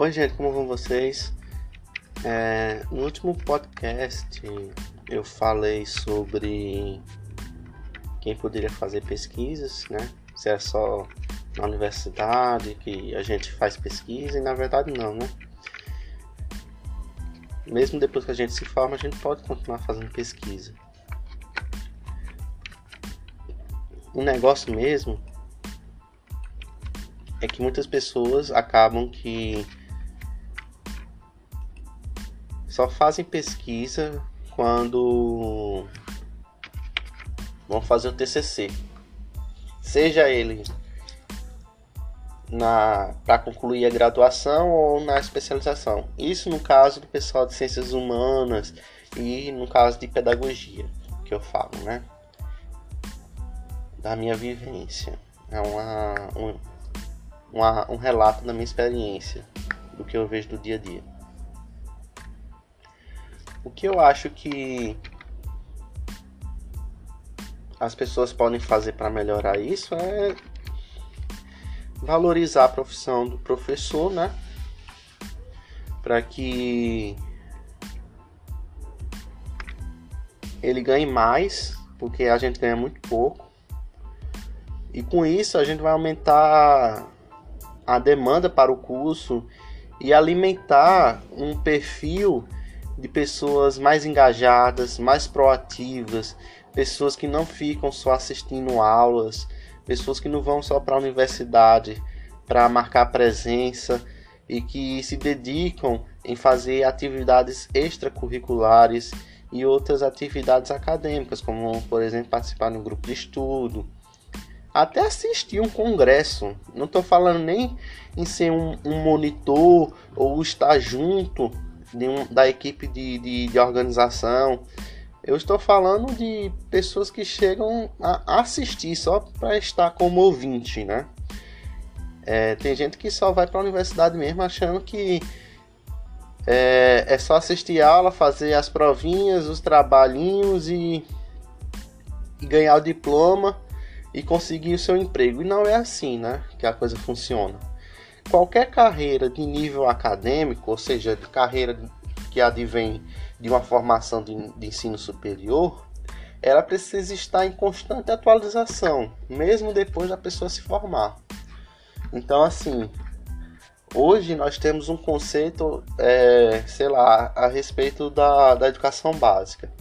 Oi, gente, como vão vocês? É, no último podcast eu falei sobre quem poderia fazer pesquisas, né? Se é só na universidade que a gente faz pesquisa e na verdade não, né? Mesmo depois que a gente se forma, a gente pode continuar fazendo pesquisa. O negócio mesmo é que muitas pessoas acabam que só fazem pesquisa quando vão fazer o TCC. Seja ele na para concluir a graduação ou na especialização. Isso no caso do pessoal de ciências humanas e no caso de pedagogia, que eu falo, né? Da minha vivência. É uma, um, uma, um relato da minha experiência, do que eu vejo do dia a dia. O que eu acho que as pessoas podem fazer para melhorar isso é valorizar a profissão do professor, né? Para que ele ganhe mais, porque a gente ganha muito pouco. E com isso a gente vai aumentar a demanda para o curso e alimentar um perfil de pessoas mais engajadas, mais proativas, pessoas que não ficam só assistindo aulas, pessoas que não vão só para a universidade para marcar presença e que se dedicam em fazer atividades extracurriculares e outras atividades acadêmicas, como por exemplo participar de um grupo de estudo, até assistir um congresso. Não estou falando nem em ser um, um, monitor ou estar junto um, da equipe de, de, de, organização. Eu estou falando de pessoas que chegam a assistir só para estar como ouvinte, né? É, tem gente que só vai para a universidade mesmo achando que é, é só assistir aula, fazer as provinhas, os trabalhinhos e, e ganhar o diploma e conseguir o seu emprego. E não é assim, né, que a coisa funciona. Qualquer carreira de nível acadêmico, ou seja, de carreira que advém de uma formação de, de ensino superior, ela precisa estar em constante atualização, mesmo depois da pessoa se formar. Então, assim, hoje nós temos um conceito, é, sei lá, a respeito da, da educação básica.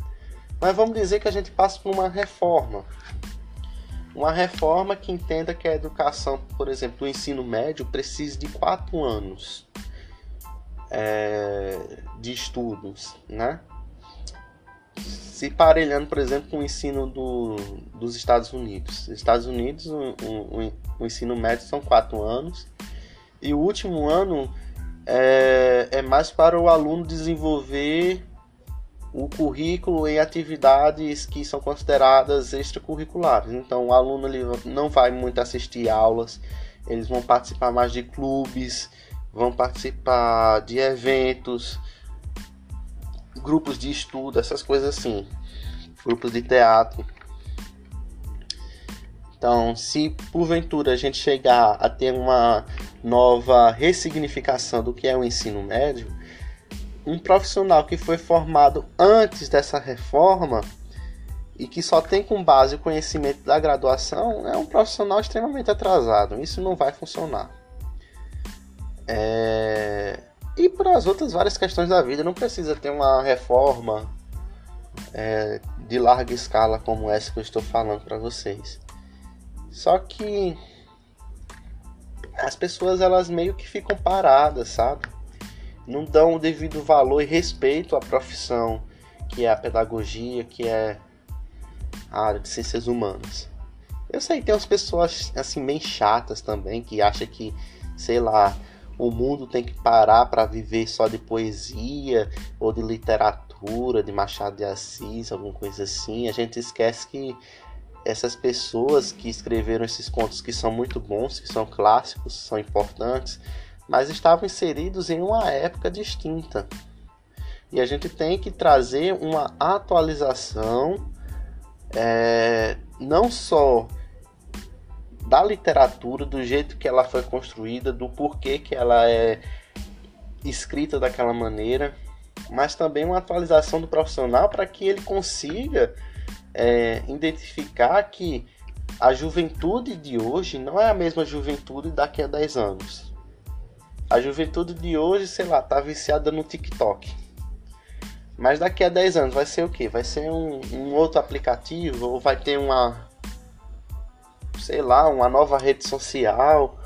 Mas vamos dizer que a gente passa por uma reforma uma reforma que entenda que a educação, por exemplo, o ensino médio precisa de quatro anos é, de estudos, né? Se parelhando, por exemplo, com o ensino do, dos Estados Unidos. Nos Estados Unidos, o, o, o, ensino médio são quatro anos e o último ano é, é mais para o aluno desenvolver o currículo em atividades que são consideradas extracurriculares. Então, o aluno ele não vai muito assistir aulas, eles vão participar mais de clubes, vão participar de eventos, grupos de estudo, essas coisas assim, grupos de teatro. Então, se porventura a gente chegar a ter uma nova ressignificação do que é o ensino médio, um profissional que foi formado antes dessa reforma e que só tem com base o conhecimento da graduação é um profissional extremamente atrasado. Isso não vai funcionar. É... E para as outras várias questões da vida, não precisa ter uma reforma é, de larga escala como essa que eu estou falando para vocês. Só que as pessoas elas meio que ficam paradas, sabe? Não dão o devido valor e respeito à profissão que é a pedagogia, que é a área de ciências humanas. Eu sei que tem umas pessoas assim bem chatas também que acham que, sei lá, o mundo tem que parar para viver só de poesia ou de literatura, de Machado de Assis, alguma coisa assim. A gente esquece que essas pessoas que escreveram esses contos que são muito bons, que são clássicos, são importantes, mas estavam inseridos em uma época distinta. E a gente tem que trazer uma atualização é, não só da literatura, do jeito que ela foi construída, do porquê que ela é escrita daquela maneira, mas também uma atualização do profissional para que ele consiga é, identificar que a juventude de hoje não é a mesma juventude daqui a 10 anos. A juventude de hoje, sei lá, tá viciada no TikTok. Mas daqui a 10 anos vai ser o que? Vai ser um, um, outro aplicativo? Ou vai ter uma. Sei lá, uma nova rede social?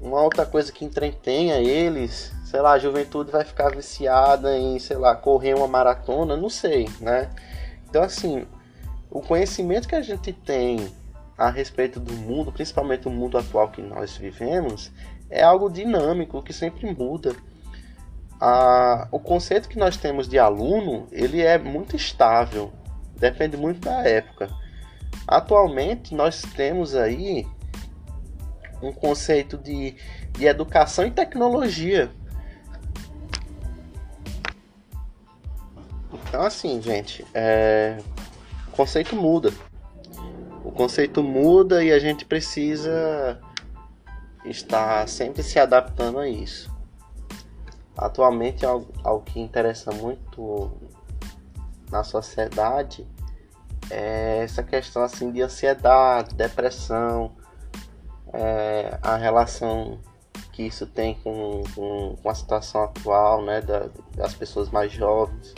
Uma outra coisa que entretenha eles? Sei lá, a juventude vai ficar viciada em, sei lá, correr uma maratona? Não sei, né? Então, assim, o conhecimento que a gente tem a respeito do mundo, principalmente o mundo atual que nós vivemos, é algo dinâmico que sempre muda. O conceito que nós temos de aluno ele é muito estável, depende muito da época. Atualmente nós temos aí um conceito de, de educação e tecnologia. Então assim, gente, é, o conceito muda. O conceito muda e a gente precisa estar sempre se adaptando a isso. Atualmente, algo, algo que interessa muito na sociedade é essa questão assim de ansiedade, depressão, é, a relação que isso tem com, com, com a situação atual né, da, das pessoas mais jovens.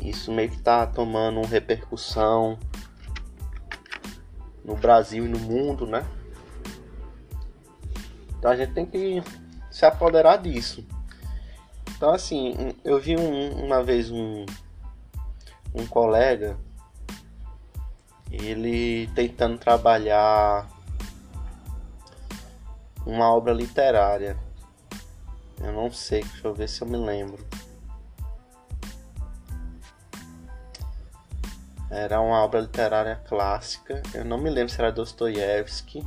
Isso meio que está tomando repercussão no Brasil e no mundo, né? Então a gente tem que se apoderar disso. Então assim, eu vi um, uma vez um, um colega, ele tentando trabalhar uma obra literária. Eu não sei, deixa eu ver se eu me lembro. Era uma obra literária clássica. Eu não me lembro se era Dostoiévski.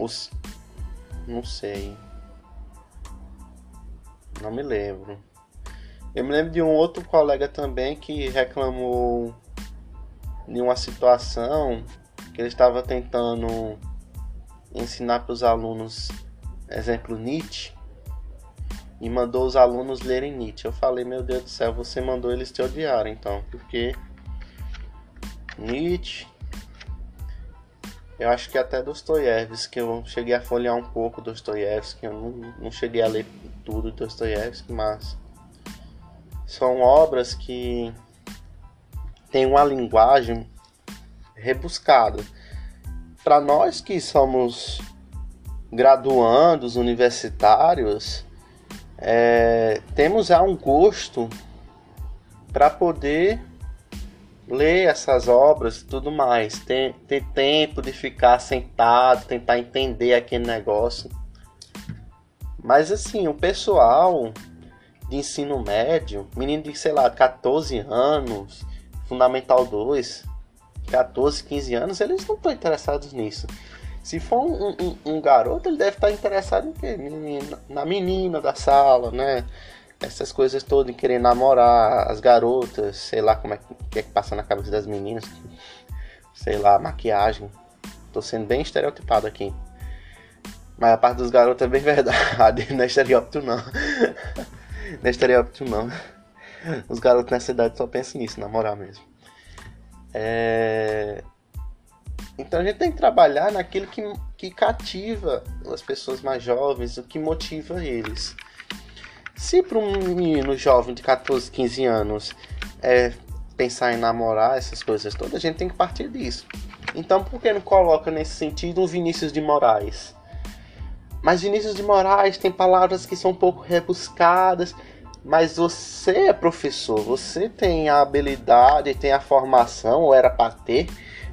Os... Não sei. Não me lembro. Eu me lembro de um outro colega também que reclamou de uma situação que ele estava tentando ensinar para os alunos, exemplo Nietzsche, e mandou os alunos lerem Nietzsche. Eu falei, meu Deus do céu, você mandou eles te odiar, então, porque Nietzsche, eu acho que até Dostoiévski, eu cheguei a folhear um pouco Dostoiévski, eu não, não cheguei a ler tudo Dostoiévski, mas são obras que têm uma linguagem rebuscada. Para nós que somos graduandos, universitários, é, temos já um gosto para poder ler essas obras e tudo mais, ter, ter tempo de ficar sentado, tentar entender aquele negócio. Mas assim, o pessoal de ensino médio, menino de, sei lá, 14 anos, Fundamental 2, 14, 15 anos, eles não estão interessados nisso. Se for um, um, um, garoto, ele deve estar interessado em? Na menina da sala, né? Essas coisas todas, em querer namorar as garotas, sei lá como é que, é que passa na cabeça das meninas. Sei lá, maquiagem. Tô sendo bem estereotipado aqui. Mas a parte dos garotos é bem verdade, não é estereótipo não. Não é estereótipo não. Os garotos nessa idade só pensam nisso, namorar mesmo. É... Então a gente tem que trabalhar naquilo que, que cativa as pessoas mais jovens, o que motiva eles. Se para um menino jovem de 14, 15 anos é pensar em namorar, essas coisas todas, a gente tem que partir disso. Então por que não coloca nesse sentido um Vinícius de Moraes? Mas Vinícius de Moraes tem palavras que são um pouco rebuscadas, mas você é professor, você tem a habilidade, tem a formação, ou era para ter,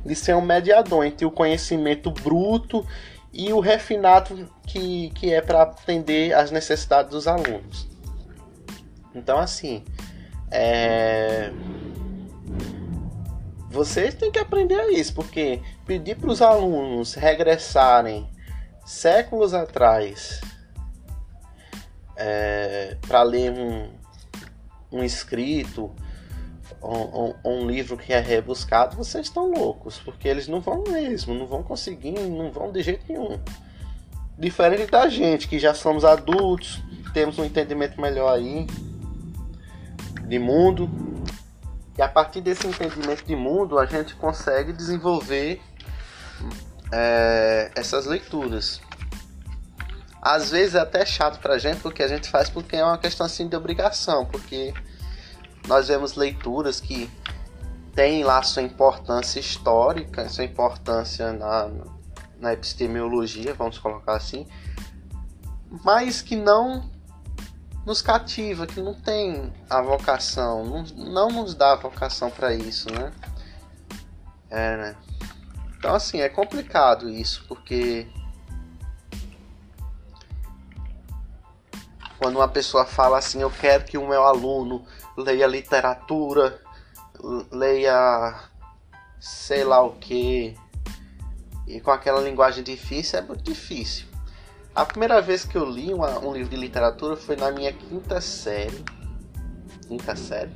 de ser um mediador entre o conhecimento bruto e o refinado que, que é para atender às necessidades dos alunos. Então, assim, é... vocês têm que aprender isso, porque pedir para os alunos regressarem séculos atrás é, para ler um, um escrito um, um, livro que é rebuscado, vocês estão loucos, porque eles não vão mesmo, não vão conseguir, não vão de jeito nenhum. Diferente da gente, que já somos adultos, temos um entendimento melhor aí de mundo. E a partir desse entendimento de mundo, a gente consegue desenvolver é, essas leituras. Às vezes é até chato pra gente, porque a gente faz porque é uma questão assim de obrigação, porque nós vemos leituras que têm lá sua importância histórica, sua importância na, na epistemologia, vamos colocar assim, mas que não nos cativa, que não tem a vocação, não, não nos dá a vocação para isso, né? É, né? Então, assim, é complicado isso, porque quando uma pessoa fala assim, eu quero que o meu aluno leia literatura, leia sei lá o que, e com aquela linguagem difícil, é muito difícil. A primeira vez que eu li uma, um livro de literatura foi na minha quinta série. Quinta série?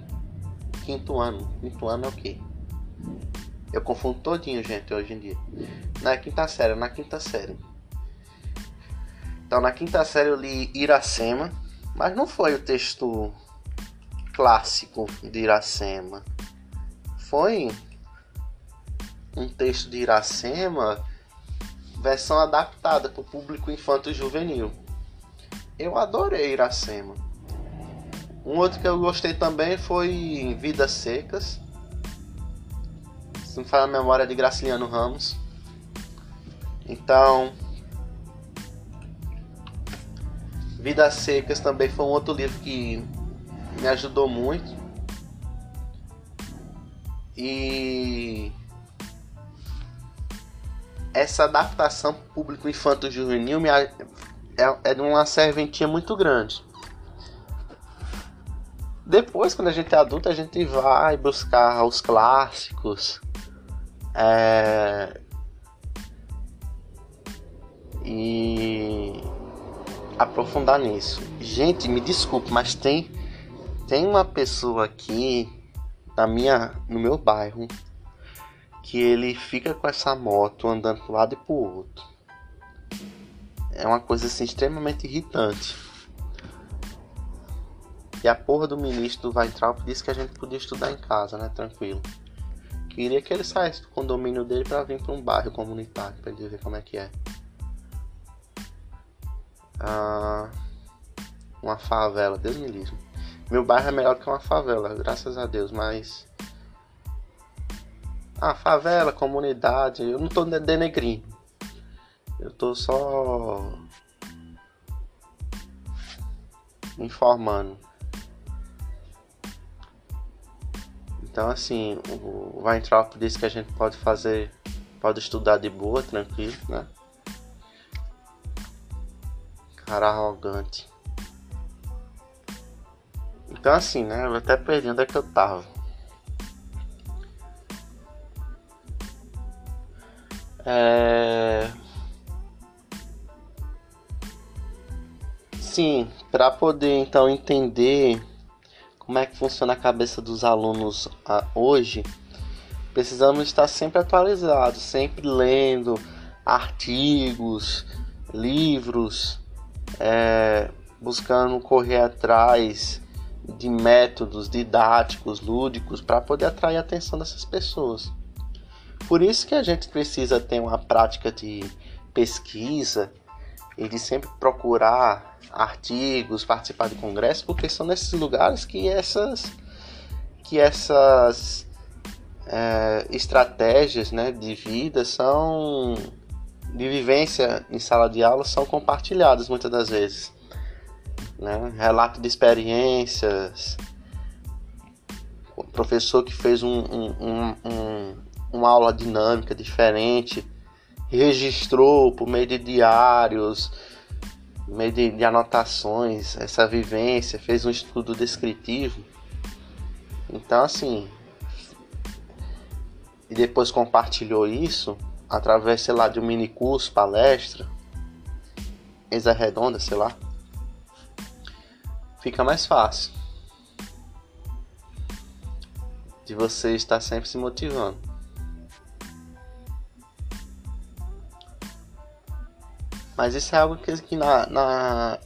Quinto ano. Quinto ano é o quê? Eu confundo todinho, gente, hoje em dia. Na quinta série, na quinta série. Então, na quinta série eu li Iracema, mas não foi o texto clássico de Iracema. Foi um texto de Iracema versão adaptada para o público infanto-juvenil. Eu adorei Iracema. Um outro que eu gostei também foi Vidas Secas. Se não fala a memória de Graciliano Ramos. Então, Vidas Secas também foi um outro livro que me ajudou muito. E essa adaptação público infanto juvenil me, é, é de uma serventia muito grande. Depois, quando a gente é adulto, a gente vai buscar os clássicos. É... E aprofundar nisso. Gente, me desculpe, mas tem tem uma pessoa aqui na minha no meu bairro que ele fica com essa moto andando pro lado e pro outro. É uma coisa assim extremamente irritante. E a porra do ministro vai entrar disse que a gente podia estudar em casa, né? Tranquilo. Queria que ele saísse do condomínio dele para vir para um bairro comunitário para ele ver como é que é. Ah, uma favela, Deus me livre. Meu bairro é melhor que uma favela, graças a Deus, mas ah, favela, comunidade, eu não tô denegrindo. Eu tô só informando. Então assim, o Weintraub disse que a gente pode fazer, pode estudar de boa, tranquilo, né? Cara arrogante. Então assim, né? Eu até perdi onde é que eu tava. É... Sim, para poder então entender como é que funciona a cabeça dos alunos ah, hoje, precisamos estar sempre atualizados, sempre lendo artigos, livros, é, buscando correr atrás de métodos didáticos, lúdicos, para poder atrair a atenção dessas pessoas. Por isso que a gente precisa ter uma prática de pesquisa e de sempre procurar artigos, participar de congressos, porque são nesses lugares que essas que essas é, estratégias né, de vida são de vivência em sala de aula são compartilhadas muitas das vezes. Né? Relato de experiências, o professor que fez um, um, um, uma aula dinâmica diferente, registrou por meio de diários, por meio de, de anotações, essa vivência, fez um estudo descritivo. Então, assim, e depois compartilhou isso através, sei lá, de um mini curso, palestra, mesa redonda, sei lá, fica mais fácil de você estar sempre se motivando. Mas isso é algo que, que na, na,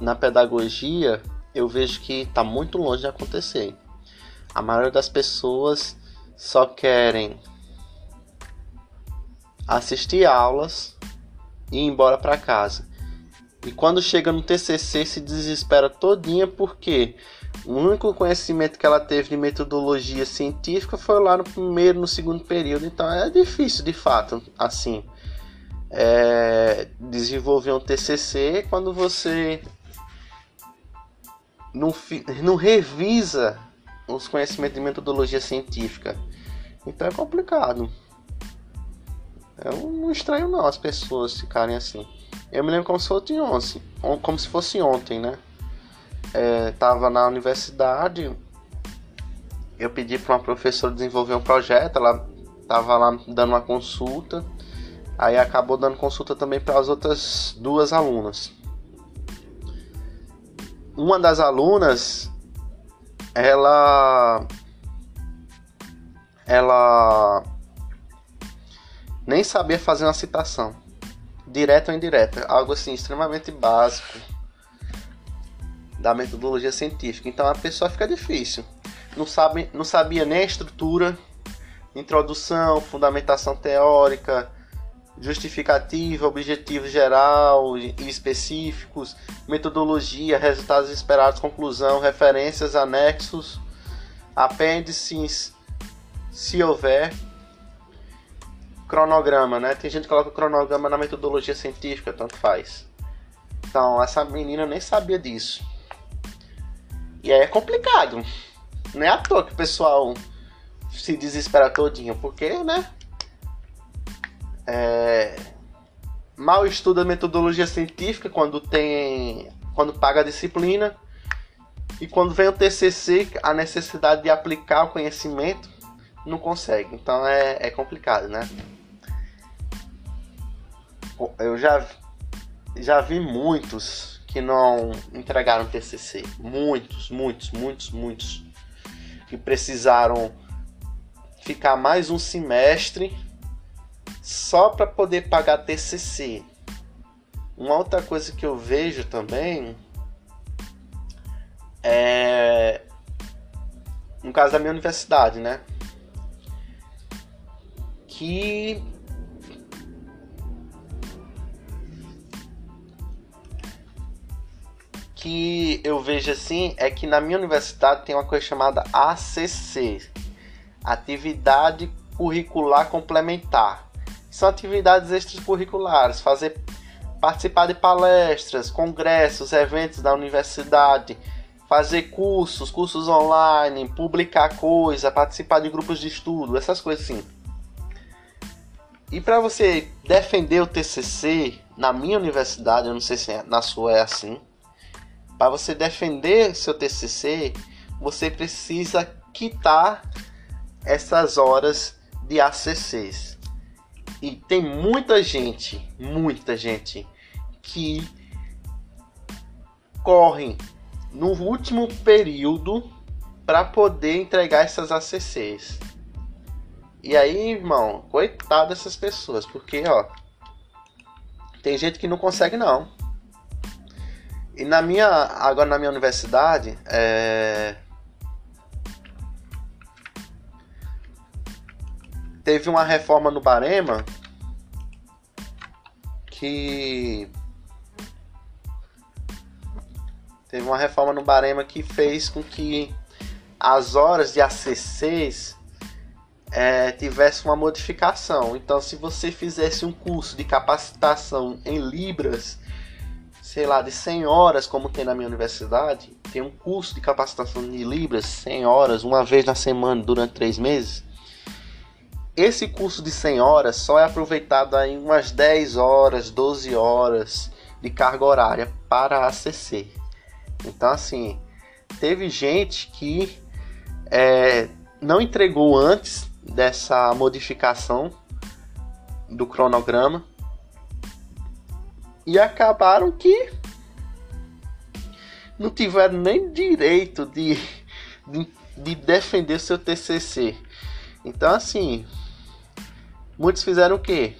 na pedagogia eu vejo que está muito longe de acontecer. A maioria das pessoas só querem assistir aulas e ir embora para casa. E quando chega no TCC se desespera todinha porque o único conhecimento que ela teve de metodologia científica foi lá no primeiro, no segundo período. Então é difícil, de fato, assim, é, desenvolver um TCC quando você não, não revisa os conhecimentos de metodologia científica. Então é complicado. Eu não estranho não as pessoas ficarem assim. Eu me lembro como se fosse ontem, como se fosse ontem, né? É, tava na universidade, eu pedi para uma professora desenvolver um projeto, ela tava lá dando uma consulta, aí acabou dando consulta também para as outras duas alunas. Uma das alunas, ela ela nem sabia fazer uma citação, direta ou indireta, algo assim extremamente básico da metodologia científica. Então a pessoa fica difícil. Não sabe, não sabia nem a estrutura, introdução, fundamentação teórica, justificativa, objetivo geral e específicos, metodologia, resultados esperados, conclusão, referências, anexos, apêndices, se houver, cronograma, né? Tem gente que coloca cronograma na metodologia científica, tanto faz. Então, essa menina nem sabia disso. E aí é complicado. Não é à toa que o pessoal se desespera todinho, porque, né? É... Mal estuda metodologia científica quando tem. quando paga a disciplina. E quando vem o TCC, a necessidade de aplicar o conhecimento, não consegue. Então é, é complicado, né? eu já, já vi muitos que não entregaram TCC. Muitos, muitos, muitos, muitos. Que precisaram ficar mais um semestre só para poder pagar TCC. Uma outra coisa que eu vejo também é no caso da minha universidade, né? Que que eu vejo assim é que na minha universidade tem uma coisa chamada ACC Atividade Curricular Complementar. São atividades extracurriculares, fazer participar de palestras, congressos, eventos da universidade, fazer cursos, cursos online, publicar coisa, participar de grupos de estudo, essas coisas assim. E para você defender o TCC na minha universidade, eu não sei se é, na sua é assim, para você defender seu TCC, você precisa quitar essas horas de ACCs. E tem muita gente, muita gente que correm no último período para poder entregar essas ACCs. E aí, irmão, coitado dessas pessoas, porque ó, tem gente que não consegue não. E na minha, agora na minha universidade, é... teve uma reforma no Barema que teve uma reforma no Barema que fez com que as horas de ACCs é, tivesse uma modificação. Então, se você fizesse um curso de capacitação em Libras sei lá, de 100 horas, como tem na minha universidade, tem um curso de capacitação de Libras, 100 horas, uma vez na semana, durante 3 meses. Esse curso de 100 horas só é aproveitado em umas 10 horas, 12 horas de carga horária para ACC. Então, assim, teve gente que é, não entregou antes dessa modificação do cronograma e acabaram que não tiveram nem direito de, de, de defender seu TCC. Então, assim, muitos fizeram o quê?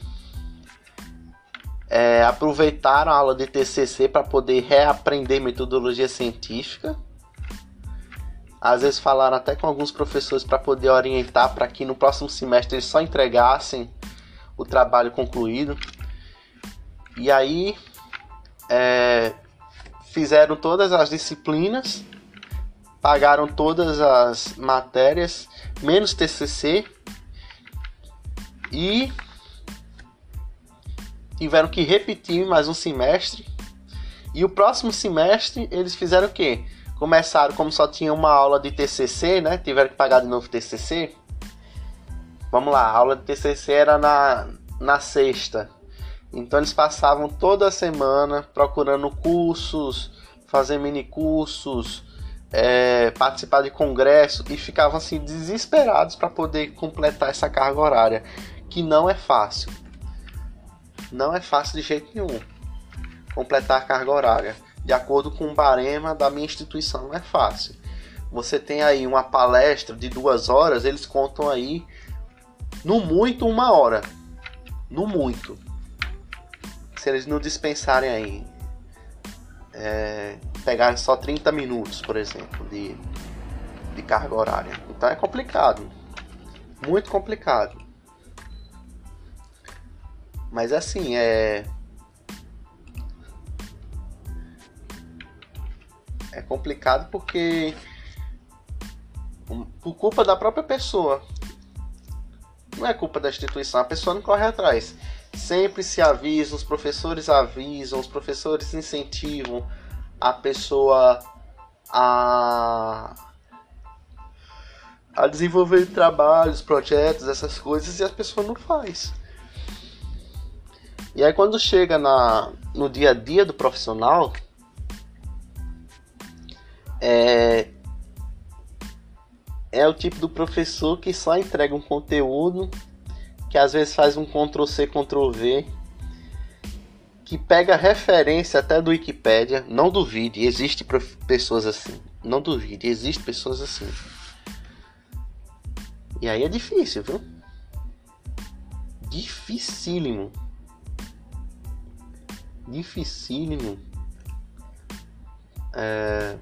é, aproveitaram a aula de TCC para poder reaprender metodologia científica. Às vezes falaram até com alguns professores para poder orientar para que no próximo semestre eles só entregassem o trabalho concluído. E aí é, fizeram todas as disciplinas, pagaram todas as matérias, menos TCC, e tiveram que repetir mais um semestre. E o próximo semestre eles fizeram o quê? Começaram, como só tinha uma aula de TCC, né? Tiveram que pagar de novo TCC. Vamos lá, a aula de TCC era na, na sexta. Então eles passavam toda a semana procurando cursos, fazer mini cursos, é, participar de congresso e ficavam assim desesperados para poder completar essa carga horária, que não é fácil. Não é fácil de jeito nenhum completar a carga horária. De acordo com o barema da minha instituição, não é fácil. Você tem aí uma palestra de duas horas, eles contam aí no muito uma hora. No muito se eles não dispensarem aí, é, pegarem só 30 minutos, por exemplo, de, de carga horária. Então é complicado. Muito complicado. Mas assim, é. É complicado porque. Por culpa da própria pessoa. Não é culpa da instituição, a pessoa não corre atrás sempre se avisa, os professores avisam, os professores incentivam a pessoa a, a desenvolver trabalhos, projetos, essas coisas, e a pessoa não faz. E aí quando chega na, no dia a dia do profissional, é, é o tipo do professor que só entrega um conteúdo que às vezes faz um Ctrl C, Ctrl V, que pega referência até do Wikipedia. Não duvide, existe pessoas assim. Não duvide, existe pessoas assim. E aí é difícil, viu? Dificílimo. Dificílimo. É...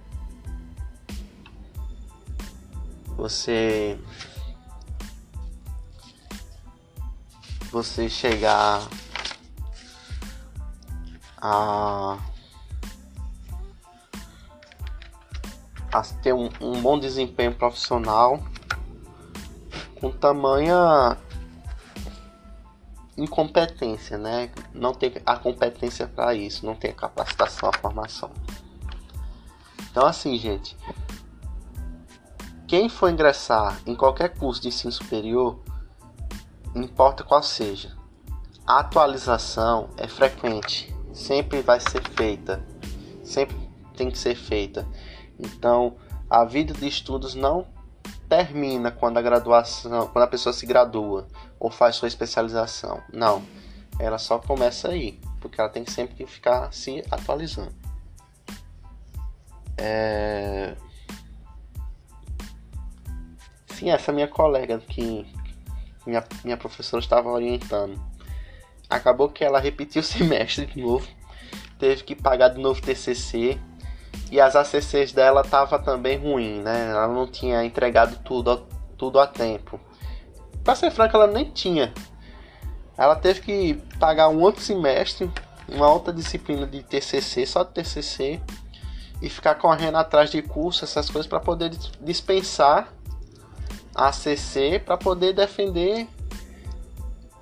Você você chegar a, a ter um, um bom desempenho profissional com tamanha incompetência, né? Não tem a competência para isso, não tem a capacitação, a formação. Então, assim, gente, quem for ingressar em qualquer curso de ensino superior importa qual seja. A atualização é frequente, sempre vai ser feita, sempre tem que ser feita. Então, a vida de estudos não termina quando a graduação, quando a pessoa se gradua ou faz sua especialização. Não, ela só começa aí, porque ela tem sempre que ficar se atualizando. É... Sim, essa minha colega que minha, minha professora estava orientando. Acabou que ela repetiu o semestre de novo, teve que pagar de novo TCC e as ACCs dela tava também ruim, né? Ela não tinha entregado tudo, tudo a tempo. Pra ser franco, ela nem tinha. Ela teve que pagar um outro semestre, uma outra disciplina de TCC, só de TCC, e ficar correndo atrás de curso, essas coisas, para poder dispensar ACC para poder defender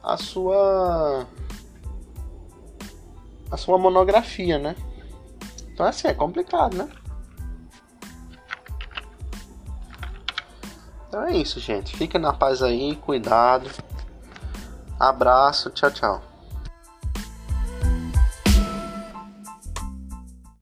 a sua a sua monografia, né? Então assim é complicado, né? Então é isso, gente. Fica na paz aí, cuidado. Abraço, tchau, tchau.